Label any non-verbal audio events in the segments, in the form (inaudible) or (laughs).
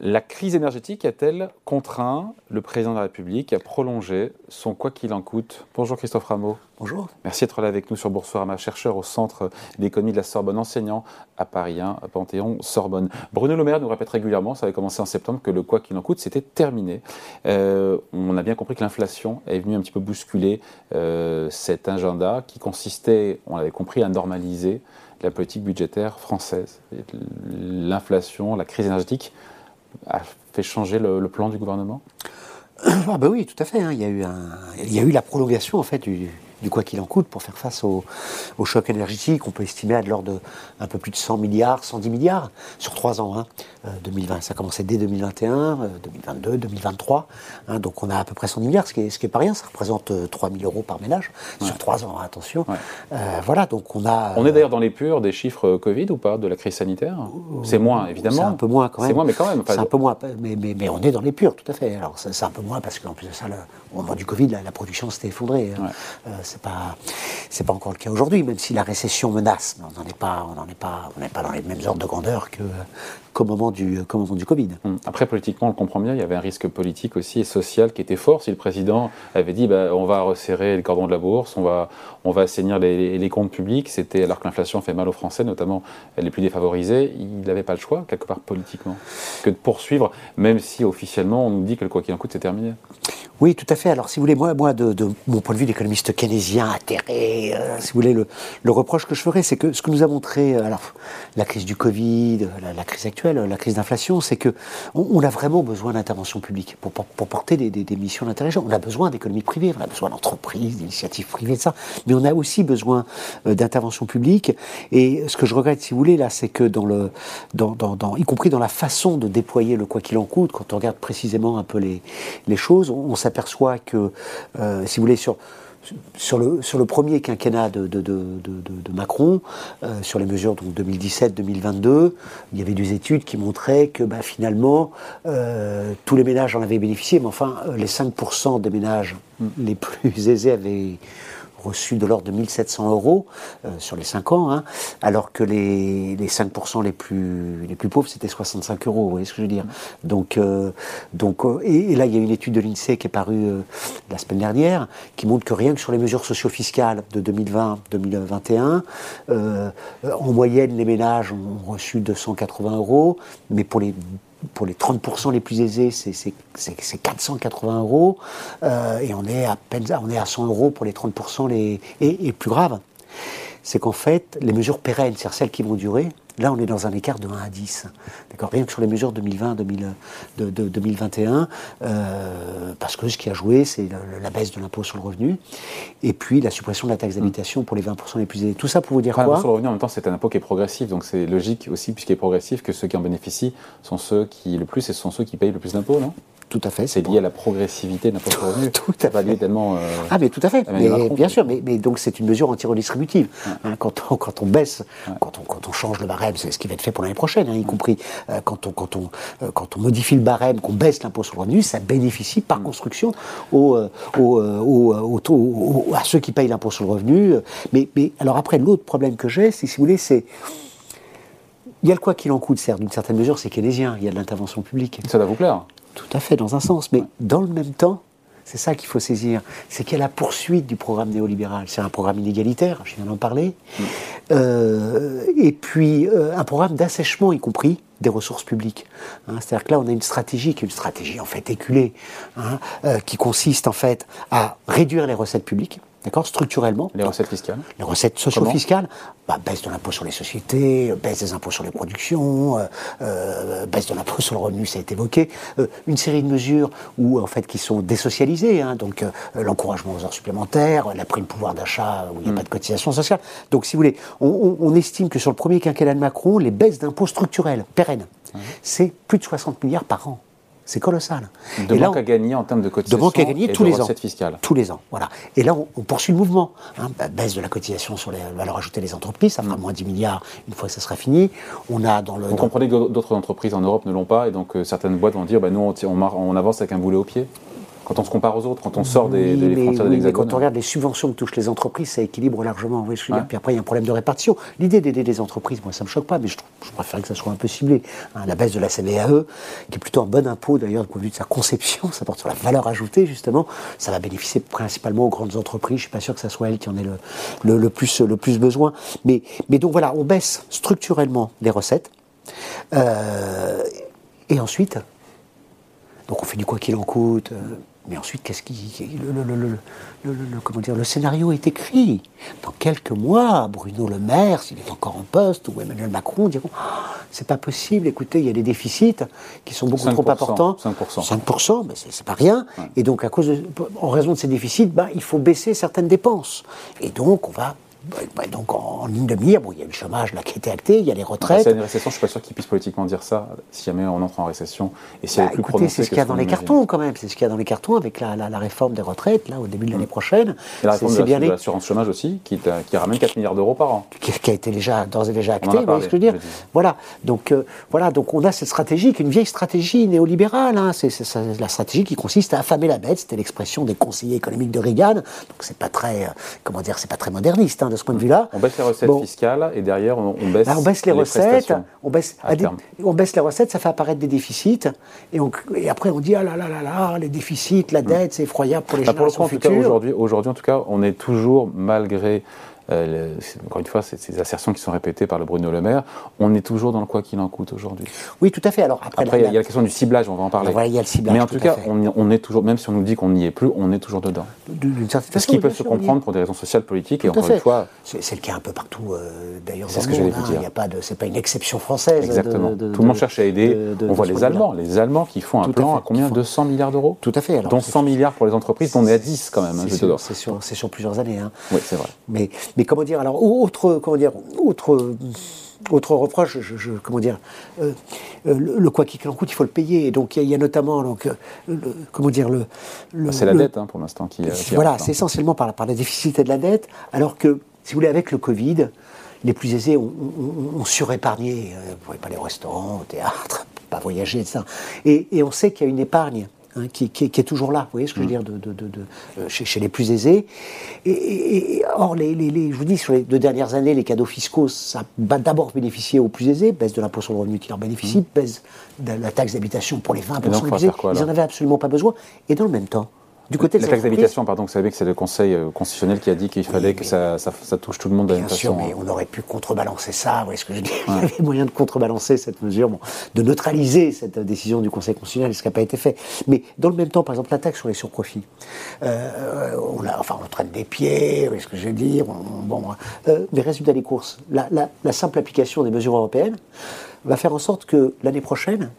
La crise énergétique a-t-elle contraint le président de la République à prolonger son quoi qu'il en coûte? Bonjour Christophe Rameau. Bonjour. Merci d'être là avec nous sur Boursorama, chercheur au Centre d'économie de la Sorbonne, enseignant à Paris 1, à Panthéon-Sorbonne. Bruno Le Maire nous répète régulièrement, ça avait commencé en septembre, que le quoi qu'il en coûte, c'était terminé. Euh, on a bien compris que l'inflation est venue un petit peu bousculer euh, cet agenda qui consistait, on l'avait compris, à normaliser la politique budgétaire française. L'inflation, la crise énergétique a fait changer le, plan du gouvernement? Ah ben oui, tout à fait. Hein. Il, y a eu il y a eu la prolongation en fait du, du quoi qu'il en coûte pour faire face au, choc énergétique. On peut estimer à de l'ordre d'un peu plus de 100 milliards, 110 milliards sur trois ans. Hein. 2020, euh, ça a commencé dès 2021, 2022, 2023. donc on a à peu près 110 milliards, ce qui n'est est pas rien. Ça représente 3 euh, 000 euros par ménage sur trois ans, hein, attention. Euh, voilà, donc on a. On est d'ailleurs dans les purs des chiffres Covid ou pas, de la crise sanitaire? C'est moins, évidemment. C'est un peu moins quand même. C'est moins, mais quand même. C'est un peu moins, mais, mais, on est dans les purs, tout à fait. Alors c'est un peu moins parce qu'en plus de ça, au moment du Covid, la, production s'était effondrée. Hein c'est pas c'est pas encore le cas aujourd'hui, même si la récession menace. on n'en est pas, on n'en est pas, on n'est pas dans les mêmes ordres de grandeur qu'au moment du moment du Covid. Hum. Après, politiquement, on le comprend bien. Il y avait un risque politique aussi et social qui était fort. Si le président avait dit, bah, on va resserrer le cordon de la bourse, on va, on va assainir les, les comptes publics, c'était alors que l'inflation fait mal aux Français, notamment les plus défavorisés. Il n'avait pas le choix quelque part politiquement que de poursuivre, même si officiellement on nous dit que le quoi qu'il en coûte, c'est terminé. Oui, tout à fait. Alors, si vous voulez, moi, moi de, mon point de vue d'économiste keynésien, atterré, euh, si vous voulez, le, reproche que je ferais, c'est que ce que nous a montré, euh, alors, la crise du Covid, la, crise actuelle, la crise d'inflation, c'est que on, a vraiment besoin d'intervention publique pour, porter des, missions d'intérêt. On a besoin d'économie privée, on a besoin d'entreprises, d'initiatives privées, de ça. Mais on a aussi besoin euh, d'intervention publique. Et ce que je regrette, si vous voulez, là, c'est que dans le, dans, dans, y compris dans la façon de déployer le quoi qu'il en coûte, quand on regarde précisément un peu les, les choses, on, on s'aperçoit que, euh, si vous voulez, sur, sur le, sur le premier quinquennat de, de, de, Macron, euh, sur les mesures 2017-2022, il y avait des études qui montraient que bah, finalement, euh, tous les ménages en avaient bénéficié, mais enfin, les 5% des ménages les plus (laughs) aisés avaient reçu de l'ordre de 1700 euros euh, sur les 5 ans, hein, alors que les, les 5% les plus, les plus pauvres, c'était 65 euros, vous voyez ce que je veux dire. Donc, euh, donc euh, et, là, il y a une étude de l'INSEE qui est parue la semaine dernière, qui montre que rien que sur les mesures socio-fiscales de 2020-2021, en moyenne, les ménages ont reçu 280 euros, mais pour les pour les 30% les plus aisés, c'est 480 euros. Euh, et on est, à peine, on est à 100 euros pour les 30% les, plus grave, c'est qu'en fait, les mesures pérennes, c'est-à-dire celles qui vont durer, Là, on est dans un écart de 1 à 10. D'accord? Rien que sur les mesures 2020, 2021, euh, parce que ce qui a joué, c'est la, baisse de l'impôt sur le revenu, et puis la suppression de la taxe d'habitation pour les 20% les plus élevés. Tout ça pour vous dire quoi? L'impôt sur le revenu, en même temps, c'est un impôt qui est progressif, donc c'est logique aussi, puisqu'il est progressif, que ceux qui en bénéficient sont ceux qui le plus et ce sont ceux qui payent le plus d'impôts, non? Tout à fait. C'est lié à la progressivité de l'impôt sur le revenu. tout à fait. Tellement, euh, ah, mais tout à fait. Mais, bien sûr, mais, mais donc c'est une mesure anti-redistributive. Hein, quand, on, quand on baisse, quand, on, quand on change le barème, c'est ce qui va être fait pour l'année prochaine, hein, y compris euh, quand, on, quand, on, euh, quand on modifie le barème, qu'on baisse l'impôt sur le revenu, ça bénéficie par construction aux, à ceux qui payent l'impôt sur le revenu. Mais, mais alors après, l'autre problème que j'ai, si vous voulez, c'est il y a le quoi qu'il en coûte, certes, d'une certaine mesure, c'est keynésien, il y a de l'intervention publique. Ça va vous plaire tout à fait, dans un sens. Mais dans le même temps, c'est ça qu'il faut saisir. C'est qu'il y a la poursuite du programme néolibéral. C'est un programme inégalitaire, je viens d'en parler. Mm. Euh, et puis euh, un programme d'assèchement, y compris des ressources publiques. Hein. C'est-à-dire que là, on a une stratégie qui est une stratégie en fait éculée, hein, euh, qui consiste en fait à réduire les recettes publiques D'accord Structurellement. Les recettes fiscales Les recettes socio-fiscales bah, Baisse de l'impôt sur les sociétés, baisse des impôts sur les productions, euh, euh, baisse de l'impôt sur le revenu, ça a été évoqué. Euh, une série de mesures où, en fait, qui sont désocialisées, hein, donc l'encouragement aux heures supplémentaires, la prime pouvoir d'achat où il n'y a mm. pas de cotisation sociale. Donc, si vous voulez, on, estime que sur le premier quinquennat de Macron, les baisses d'impôts structurelles, pérennes, c'est plus de 60 milliards par an. C'est colossal. De et manque à gagner en termes de cotisation. De manque à gagner tous les ans. Fiscale. Tous les ans. Voilà. Et là, on, poursuit le mouvement. Hein. Bah, baisse de la cotisation sur les valeurs ajoutées des entreprises, ça fera mm. moins 10 milliards une fois que ça sera fini. On a dans le. Vous comprenez que d'autres entreprises en Europe ne l'ont pas, et donc euh, certaines boîtes vont dire bah, nous, on, on, avance avec un boulet au pied quand on se compare aux autres, quand on sort des, des mais, frontières de oui, l'Hexagone. quand on regarde les subventions que touchent les entreprises, ça équilibre largement. que je Puis après, il y a un problème de répartition. L'idée d'aider les entreprises, moi, ça me choque pas, mais je, trouve- je préfère que ça soit un peu ciblé. Hein, la baisse de la CVAE, qui est plutôt un bon impôt d'ailleurs du point de vue de sa conception, (laughs) ça porte sur la valeur ajoutée justement, ça va bénéficier principalement aux grandes entreprises. Je suis pas sûr que ça soit elles qui en aient le, le, le plus, le plus besoin. Mais, mais donc voilà, on baisse structurellement les recettes. Euh, et ensuite, donc on fait du quoi qu'il en coûte. euh, mais ensuite, qu'est-ce qui. Le, le- comment dire, le scénario est écrit. Dans quelques mois, Bruno Le Maire, s'il est encore en poste, ou Emmanuel Macron diront Ah, c'est pas possible, écoutez, il y a des déficits qui sont beaucoup trop 5%, importants. 5%. 5%, mais c'est pas rien. Et donc, à cause de- en raison de ces déficits, ben, il faut baisser certaines dépenses. Et donc, on va. Donc, en, ligne de mire, bon, il y a le chômage là, qui a été acté, il y a les Face retraites. à une récession, je suis pas sûr qu'ils puissent politiquement dire ça si jamais on entre en récession et si Bah, écoutez, c'est ce qu'il y a dans les cartons quand même. C'est ce qu'il y a dans les cartons avec la, la- la réforme des retraites, là, au début de l'année prochaine. Et la C'est- réforme c'est de bien les- l'assurance chômage aussi, qui, qui ramène 4 milliards d'euros par an. qui, qui a été déjà d'ores et déjà acté, vous voyez ce que je veux dire. Voilà. Donc euh, voilà. Donc on a cette stratégie, qui est une vieille stratégie néolibérale. hein. C'est c'est la stratégie qui consiste à affamer la bête. C'était l'expression des conseillers économiques de Reagan. Donc c'est pas très, euh, comment dire, c'est pas très moderniste hein, de ce point de vue-là. On baisse les recettes Bon. fiscales et derrière on, on baisse, on baisse les, recettes, on baisse, des- on baisse les recettes, ça fait apparaître des déficits, et, on- et après on dit ah là là là là, les déficits, la dette, c'est effroyable pour les Bah, pour le coup, générations futures. aujourd'hui, en tout cas, on est toujours, malgré, euh, c'est- encore une fois, ces, ces assertions qui sont répétées par le Bruno Le Maire, on est toujours dans le quoi qu'il en coûte aujourd'hui. Oui, tout à fait. Alors après, Après, il y, a- la question du ciblage, on va en parler. Voilà, il y a le ciblage, Mais en tout cas, on, est toujours, même si on nous dit qu'on n'y est plus, on est toujours dedans. d'une certaine Ce façon, qui peut se comprendre pour des raisons sociales, politiques, et Tout à encore une fois, C'est c'est le cas un peu partout, euh, d'ailleurs. C'est ce que j'allais vous hein. dire. C'est pas une exception française. de- exactement. de- de- Tout le monde de- cherche à aider. de- de- on voit ce les. Allemands, les Allemands qui font un plan à combien qui font- 200 milliards d'euros? Tout à fait. Dont c'est- 100 milliards pour les entreprises, on est à 10 quand même. hein, C'est sur, c'est c'est sur plusieurs années. hein. Oui, c'est vrai. Mais, comment dire Alors, autre, comment dire, autre, autre reproche, je, je- comment dire, euh, euh, le, le quoi qu'il en coûte, il faut le payer. Et donc, il y a, il y a notamment, donc, euh, le- comment dire, le. le- C'est la dette hein, pour l'instant qui. qui Voilà, rentre, c'est hein. essentiellement par, par les déficits et de la dette, alors que, si vous voulez, avec le Covid, les plus aisés ont, ont- ont surépargné. Vous ne pouvez pas aller au restaurant, au théâtre, (laughs) pas voyager, etc. Et, et on sait qu'il y a une épargne hein, qui, qui est- qui est toujours là, vous voyez ce que je veux dire, de, de- de- de- euh, chez, chez les plus aisés. Et, et- et- or, les, les- les- je vous dis, sur les deux dernières années, les cadeaux fiscaux, ça va d'abord bénéficier aux plus aisés, baisse de l'impôt sur le revenu qui leur bénéficie, baisse de la taxe d'habitation pour les 20% donc, les plus aisés. quoi, Ils n'en avaient absolument pas besoin. Et dans le même temps, du côté de La taxe d'habitation, pardon, vous savez que c'est le Conseil euh, constitutionnel qui a dit qu'il fallait que ça, ça- ça touche tout le monde de la même sûr, façon. mais on aurait pu contrebalancer ça, vous voyez ce que je veux dire (laughs) Il y avait moyen de contrebalancer cette mesure, bon, de neutraliser cette décision du Conseil constitutionnel, ce qui n'a pas été fait. Mais dans le même temps, par exemple, la taxe sur les surprofits, euh, on, la- enfin, on traîne des pieds, vous voyez ce que je veux dire on- bon, euh, Mais résultat des courses, la, la- la simple application des mesures européennes va faire en sorte que l'année prochaine,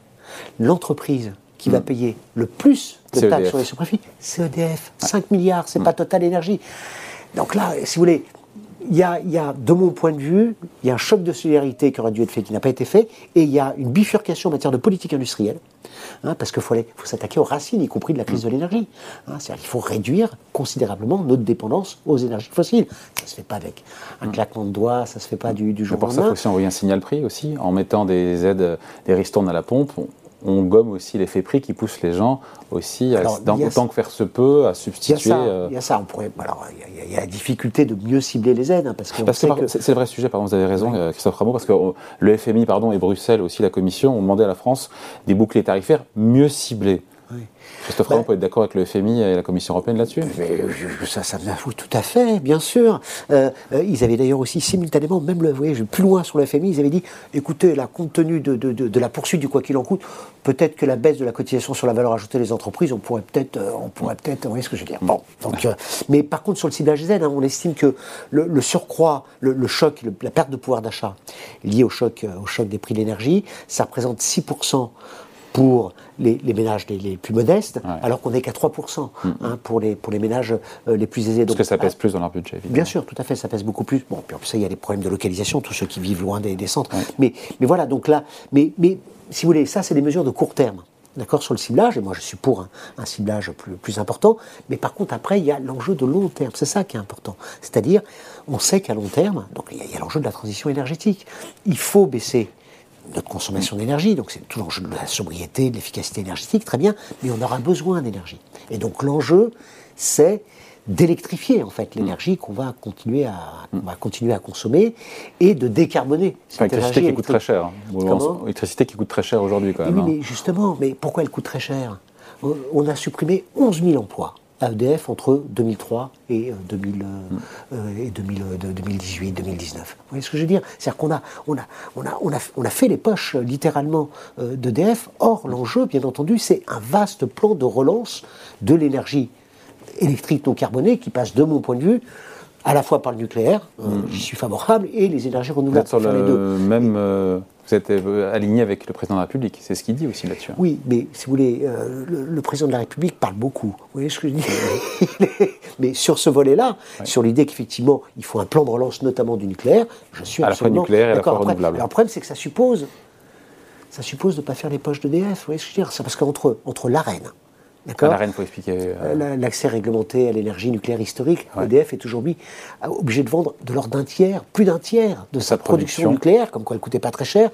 l'entreprise qui va payer le plus de taxes sur les surprofits, c'est EDF. 5 milliards, c'est pas Total Énergie. Donc là, si vous voulez, il y, a, il y a, de mon point de vue, il y a un choc de solidarité qui aurait dû être fait, qui n'a pas été fait, et il y a une bifurcation en matière de politique industrielle, hein, parce qu'il faut, faut s'attaquer aux racines, y compris de la crise de l'énergie. Hein, C'est-à-dire qu'il faut réduire considérablement notre dépendance aux énergies fossiles. Ça se fait pas avec un claquement de doigts, ça se fait pas du, du Mais jour au pour ça, il faut lendemain. aussi envoyer un signal prix aussi. En mettant des aides, des ristournes à la pompe, on, on gomme aussi l'effet prix qui pousse les gens aussi, à, Alors, autant ça. que faire se peut, à Il y a substituer. ça, euh, il y a ça. On pourrait, alors, il y a- il y, a- la difficulté de mieux cibler les aides, hein, parce que c'est le vrai sujet, pardon, vous avez raison, euh, Christophe Rameau, parce que le FMI pardon, et Bruxelles, aussi la Commission, ont demandé à la France des boucliers tarifaires mieux ciblés. Christophe Rameau peut être d'accord avec le FMI et la Commission européenne là-dessus? Euh, ça, ça me oui, tout à fait, bien sûr. Euh, euh, ils avaient d'ailleurs aussi simultanément, même le, vous voyez, je vais plus loin sur le FMI, ils avaient dit, écoutez, là, compte tenu de, de- de- de la poursuite du quoi qu'il en coûte, peut-être que la baisse de la cotisation sur la valeur ajoutée des entreprises, on pourrait peut-être, euh, on pourrait peut-être, vous voyez ce que je veux dire. Bon, donc, euh, mais par contre sur le ciblage aides, hein, on estime que le, le surcroît, le, le choc, le- la perte de pouvoir d'achat liée au choc, au choc des prix de l'énergie, ça représente 6% pour les, les ménages les, les plus modestes, alors qu'on n'est qu'à 3% hein, pour, les, pour les ménages euh, les plus aisés. Parce Donc, que ça pèse ah, plus dans leur budget, évidemment. Bien sûr, tout à fait, ça pèse beaucoup plus. Bon, puis en plus, ça, il y a des problèmes de localisation, tous ceux qui vivent loin des, des centres. Mais, mais voilà, donc là, mais, mais si vous voulez, ça, c'est des mesures de court terme. D'accord sur le ciblage, et moi je suis pour un, un ciblage plus, plus important, mais par contre après il y a l'enjeu de long terme, c'est ça qui est important. C'est-à-dire, on sait qu'à long terme, donc il y a l'enjeu de la transition énergétique, il faut baisser notre consommation d'énergie, donc c'est tout l'enjeu de la sobriété, de l'efficacité énergétique, très bien, mais on aura besoin d'énergie. Et donc l'enjeu, c'est d'électrifier en fait l'énergie qu'on va continuer à va continuer à consommer et de décarboner. C'est l'électricité qui coûte très cher. Hein. L'électricité qui coûte très cher aujourd'hui quand même. Oui, hein. mais justement, mais pourquoi elle coûte très cher? On a supprimé 11 000 emplois à EDF entre 2003 et, 2000, euh, euh, et 2018, 2019. Vous voyez ce que je veux dire? C'est-à-dire qu'on a, on a, on a, on a, on a fait les poches littéralement euh, d'EDF. Or, l'enjeu, bien entendu, c'est un vaste plan de relance de l'énergie électrique non carbonée qui passe, de mon point de vue, à la fois par le nucléaire, euh, mm. j'y suis favorable, et les énergies renouvelables. Sur le même, euh, vous êtes euh, aligné avec le président de la République, c'est ce qu'il dit aussi là-dessus. Hein. Oui, mais si vous voulez, le, président de la République parle beaucoup. Vous voyez ce que je dis? (laughs) Mais sur ce volet-là, sur l'idée qu'effectivement, il faut un plan de relance, notamment du nucléaire, je suis à la fois nucléaire et à la fois renouvelable. Alors le problème, c'est que ça suppose, ça suppose de ne pas faire les poches d'EDF. Vous voyez ce que je veux dire? C'est parce qu'entre entre l'arène, D'accord faut expliquer. Euh, L'accès réglementé à l'énergie nucléaire historique, EDF est aujourd'hui obligé de vendre de l'ordre d'un tiers, plus d'un tiers de sa, production. nucléaire, comme quoi elle ne coûtait pas très cher,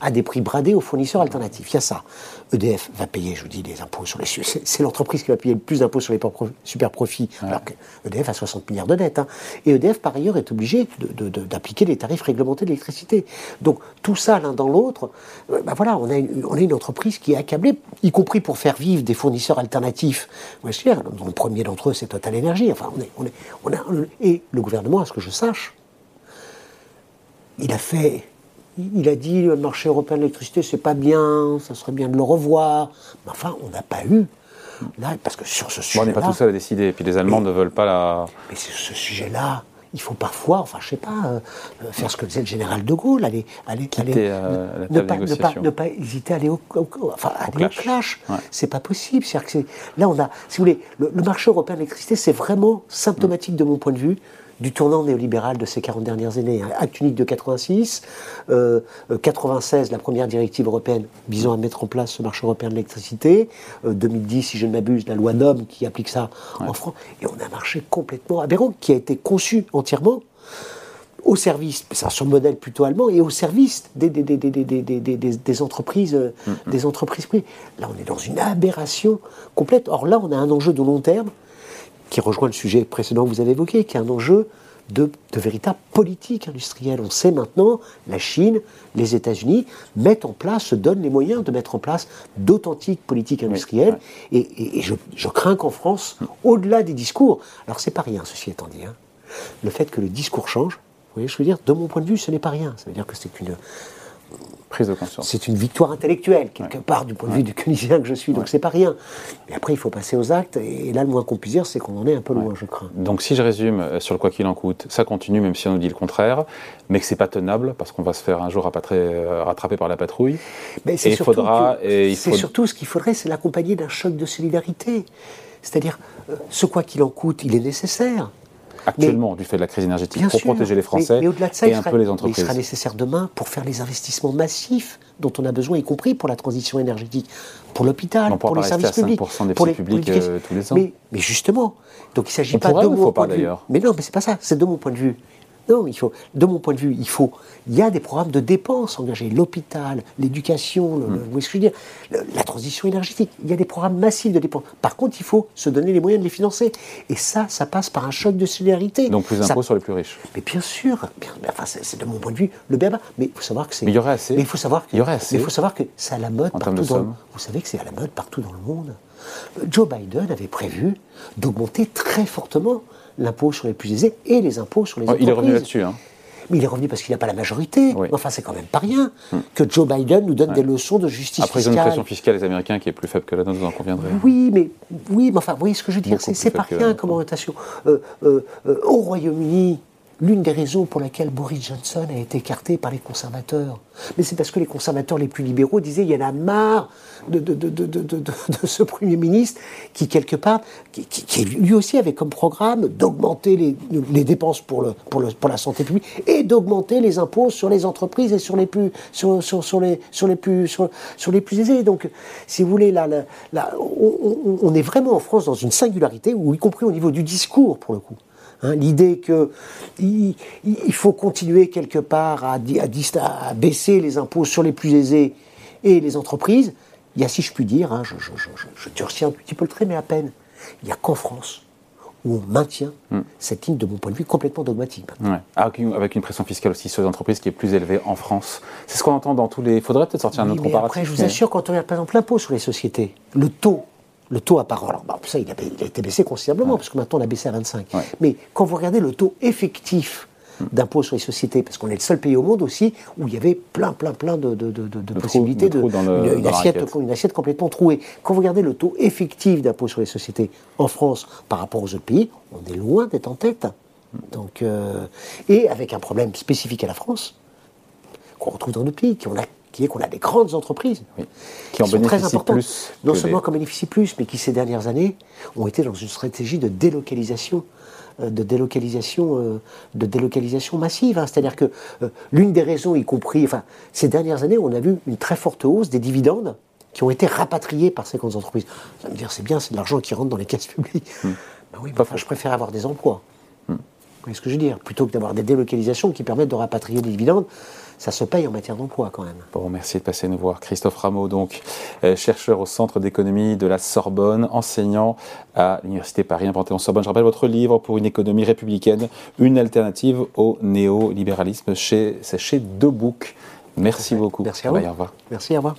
à des prix bradés aux fournisseurs alternatifs. Il y a ça. EDF va payer, je vous dis, des impôts sur les. C'est l'entreprise qui va payer le plus d'impôts sur les super profits, alors que EDF a 60 milliards de dettes. Hein. Et EDF, par ailleurs, est obligé d'appliquer les tarifs réglementés de l'électricité. Donc, tout ça, l'un dans l'autre, euh, ben voilà, on a, une, on a une entreprise qui est accablée, y compris pour faire vivre des fournisseurs alternatifs. Voyez, le premier d'entre eux, c'est Total Energy. Enfin, on est, on est, on a, et le gouvernement, à ce que je sache, il a fait il a dit le marché européen de l'électricité, c'est pas bien, ça serait bien de le revoir. Mais enfin, on n'a pas eu. Là, parce que sur ce sujet. on n'est pas tout seul à décider, et puis les Allemands ne veulent pas la. Mais sur ce sujet-là, il faut parfois, enfin, je sais pas, euh, euh, faire ce que faisait le général de Gaulle, aller, aller, Quitter, euh, ne, pas, ne, pas, hésiter à aller au, enfin, aller clash. Au clash. C'est pas possible. Que là, on a, si vous voulez, le, le marché européen de l'électricité, c'est vraiment symptomatique de mon point de vue du tournant néolibéral de ces 40 dernières années. Acte unique de 86, 96, euh, la première directive européenne visant à mettre en place ce marché européen de l'électricité, 2010, euh, si je ne m'abuse, la loi NOM qui applique ça en France, et on a un marché complètement aberrant qui a été conçu entièrement au service, c'est sur le modèle plutôt allemand, et au service des, des, des, des entreprises, euh, des entreprises privées. Là, on est dans une aberration complète. Or là, on a un enjeu de long terme qui rejoint le sujet précédent que vous avez évoqué, qui est un enjeu de, de, véritable politique industrielle. On sait maintenant, la Chine, les États-Unis mettent en place, se donnent les moyens de mettre en place d'authentiques politiques industrielles. Et, je, crains qu'en France, au-delà des discours, alors c'est pas rien, ceci étant dit, hein, le fait que le discours change, vous voyez, je veux dire, de mon point de vue, ce n'est pas rien. Ça veut dire que c'est une Prise de conscience. C'est une victoire intellectuelle, quelque part, du point de vue du Keynésien que je suis, donc c'est pas rien. Mais après, il faut passer aux actes, et là, le moins qu'on puisse dire, c'est qu'on en est un peu loin, je crains. Donc, si je résume euh, sur le quoi qu'il en coûte, ça continue, même si on nous dit le contraire, mais que c'est pas tenable, parce qu'on va se faire un jour euh, rattraper par la patrouille. Mais et il faudra. C'est surtout ce qu'il faudrait, c'est l'accompagner d'un choc de solidarité. C'est-à-dire, euh, ce quoi qu'il en coûte, il est nécessaire actuellement du fait de la crise énergétique pour protéger les Français au-delà de ça, et un peu les entreprises. il sera nécessaire demain pour faire les investissements massifs dont on a besoin, y compris pour la transition énergétique, pour l'hôpital, pour les services publics, des pour les publics euh, tous les ans. Mais, justement, donc il ne s'agit pas de mon point de vue. Mais non, mais c'est pas ça. C'est de mon point de vue. Non, il faut, de mon point de vue, il faut. Il y a des programmes de dépenses engagés, l'hôpital, l'éducation, vous voyez ce que je veux dire, la transition énergétique. Il y a des programmes massifs de dépenses. Par contre, il faut se donner les moyens de les financer. Et ça, ça passe par un choc de solidarité. Donc plus d'impôts sur les plus riches. Mais bien sûr, bien, enfin, c'est de mon point de vue le béaba. Mais il faut savoir que c'est. Mais il y aurait assez. Mais il faut savoir il y aurait assez. Mais il faut savoir que c'est à la mode partout dans. Le, vous savez que c'est à la mode partout dans le monde. Joe Biden avait prévu d'augmenter très fortement l'impôt sur les plus aisés et les impôts sur les entreprises. Il est revenu là-dessus. Hein. Mais il est revenu parce qu'il n'a pas la majorité. Enfin, c'est quand même pas rien hmm. que Joe Biden nous donne des leçons de justice Après, fiscale. Après, ils ont une pression fiscale, les Américains, qui est plus faible que la nôtre, vous en conviendrez. Oui, mais, oui, mais enfin, vous voyez ce que je veux dire, c'est pas rien comme orientation. Euh, euh, euh, au Royaume-Uni, l'une des raisons pour laquelle Boris Johnson a été écarté par les conservateurs. Mais c'est parce que les conservateurs les plus libéraux disaient il y en a marre de, de, de, de ce Premier ministre qui, quelque part, qui, lui aussi avait comme programme d'augmenter les, dépenses pour, le, pour, le, pour la santé publique et d'augmenter les impôts sur les entreprises et sur, les plus aisés. Donc, si vous voulez, là, là, on, on est vraiment en France dans une singularité, où, y compris au niveau du discours, pour le coup, Hein, L'idée qu'il il faut continuer quelque part à, à, à, baisser les impôts sur les plus aisés et les entreprises, il y a, si je puis dire, hein, je, je, je, je, durcis un petit peu le trait, mais à peine, il n'y a qu'en France où on maintient hmm. cette ligne, de mon point de vue, complètement dogmatique. Avec, une, pression fiscale aussi sur les entreprises qui est plus élevée en France. C'est ce qu'on entend dans tous les... Il faudrait peut-être sortir un autre comparatif. Après, je vous assure, quand on regarde par exemple l'impôt sur les sociétés, le taux le taux à parole, alors, ça, il a, été baissé considérablement, parce que maintenant on a baissé à 25. Mais quand vous regardez le taux effectif hmm. d'impôt sur les sociétés, parce qu'on est le seul pays au monde aussi où il y avait plein, plein, plein de, possibilités, de, une, assiette, une, assiette, complètement trouée. Quand vous regardez le taux effectif d'impôt sur les sociétés en France par rapport aux autres pays, on est loin d'être en tête. Donc, euh, et avec un problème spécifique à la France, qu'on retrouve dans nos pays, qui ont a qui est qu'on a des grandes entreprises qui, en sont très importantes, plus non seulement qui en bénéficient plus, mais qui ces dernières années ont été dans une stratégie de délocalisation euh, de délocalisation, euh, de délocalisation massive. Hein. C'est-à-dire que euh, l'une des raisons, y compris, enfin, ces dernières années, on a vu une très forte hausse des dividendes qui ont été rapatriés par ces grandes entreprises. Allez me dire, c'est bien, c'est de l'argent qui rentre dans les caisses publiques. Ben oui, enfin, je préfère avoir des emplois. Hmm. Vous voyez ce que je veux dire? Plutôt que d'avoir des délocalisations qui permettent de rapatrier des dividendes, ça se paye en matière d'emploi quand même. Bon, merci de passer nous voir. Christophe Rameau, donc euh, chercheur au Centre d'économie de la Sorbonne, enseignant à l'Université Paris, en sorbonne Je rappelle votre livre pour une économie républicaine, une alternative au néolibéralisme. Chez, c'est chez Debook. Merci beaucoup. Merci à vous. Au revoir. Merci, à vous.